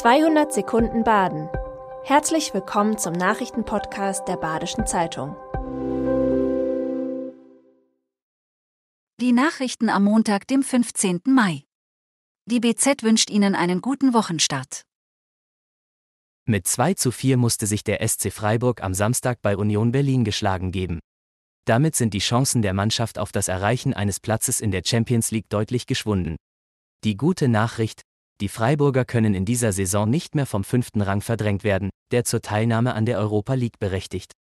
200 Sekunden Baden. Herzlich willkommen zum Nachrichtenpodcast der Badischen Zeitung. Die Nachrichten am Montag, dem 15. Mai. Die BZ wünscht Ihnen einen guten Wochenstart. Mit 2 zu 4 musste sich der SC Freiburg am Samstag bei Union Berlin geschlagen geben. Damit sind die Chancen der Mannschaft auf das Erreichen eines Platzes in der Champions League deutlich geschwunden. Die gute Nachricht, die Freiburger können in dieser Saison nicht mehr vom fünften Rang verdrängt werden, der zur Teilnahme an der Europa League berechtigt.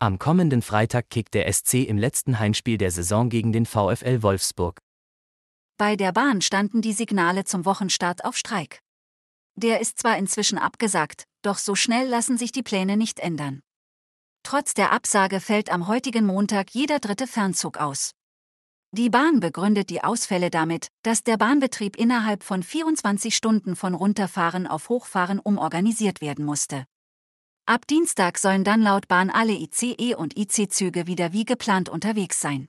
Am kommenden Freitag kickt der SC im letzten Heimspiel der Saison gegen den VfL Wolfsburg. Bei der Bahn standen die Signale zum Wochenstart auf Streik. Der ist zwar inzwischen abgesagt, doch so schnell lassen sich die Pläne nicht ändern. Trotz der Absage fällt am heutigen Montag jeder dritte Fernzug aus. Die Bahn begründet die Ausfälle damit, dass der Bahnbetrieb innerhalb von 24 Stunden von Runterfahren auf Hochfahren umorganisiert werden musste. Ab Dienstag sollen dann laut Bahn alle ICE und IC-Züge wieder wie geplant unterwegs sein.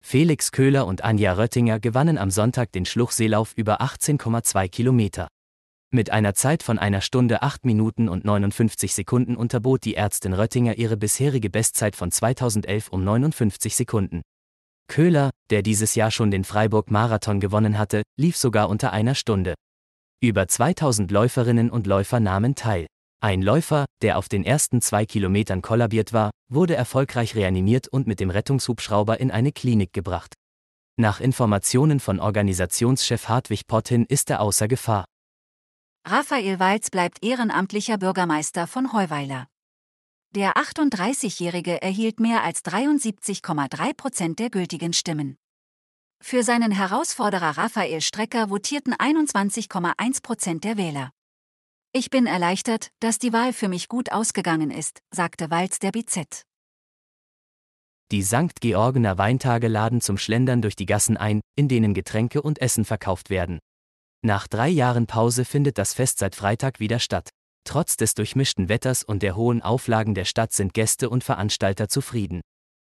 Felix Köhler und Anja Röttinger gewannen am Sonntag den Schluchseelauf über 18,2 Kilometer. Mit einer Zeit von einer Stunde 8 Minuten und 59 Sekunden unterbot die Ärztin Röttinger ihre bisherige Bestzeit von 2011 um 59 Sekunden. Köhler, der dieses Jahr schon den Freiburg-Marathon gewonnen hatte, lief sogar unter einer Stunde. Über 2000 Läuferinnen und Läufer nahmen teil. Ein Läufer, der auf den ersten zwei Kilometern kollabiert war, wurde erfolgreich reanimiert und mit dem Rettungshubschrauber in eine Klinik gebracht. Nach Informationen von Organisationschef Hartwig Pottin ist er außer Gefahr. Raphael Walz bleibt ehrenamtlicher Bürgermeister von Heuweiler. Der 38-Jährige erhielt mehr als 73,3 Prozent der gültigen Stimmen. Für seinen Herausforderer Raphael Strecker votierten 21,1 Prozent der Wähler. Ich bin erleichtert, dass die Wahl für mich gut ausgegangen ist, sagte Walz der BZ. Die St. Georgener Weintage laden zum Schlendern durch die Gassen ein, in denen Getränke und Essen verkauft werden. Nach drei Jahren Pause findet das Fest seit Freitag wieder statt. Trotz des durchmischten Wetters und der hohen Auflagen der Stadt sind Gäste und Veranstalter zufrieden.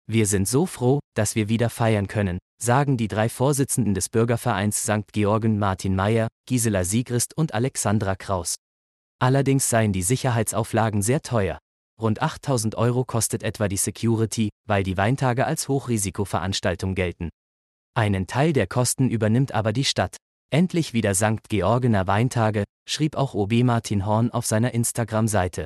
Wir sind so froh, dass wir wieder feiern können, sagen die drei Vorsitzenden des Bürgervereins St. Georgen Martin Meyer, Gisela Siegrist und Alexandra Kraus. Allerdings seien die Sicherheitsauflagen sehr teuer. Rund 8000 Euro kostet etwa die Security, weil die Weintage als Hochrisikoveranstaltung gelten. Einen Teil der Kosten übernimmt aber die Stadt. Endlich wieder St. Georgener Weintage, schrieb auch OB Martin Horn auf seiner Instagram-Seite.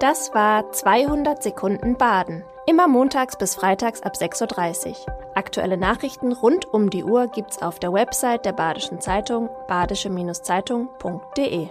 Das war 200 Sekunden Baden. Immer montags bis freitags ab 6.30 Uhr. Aktuelle Nachrichten rund um die Uhr gibt's auf der Website der Badischen Zeitung badische-zeitung.de.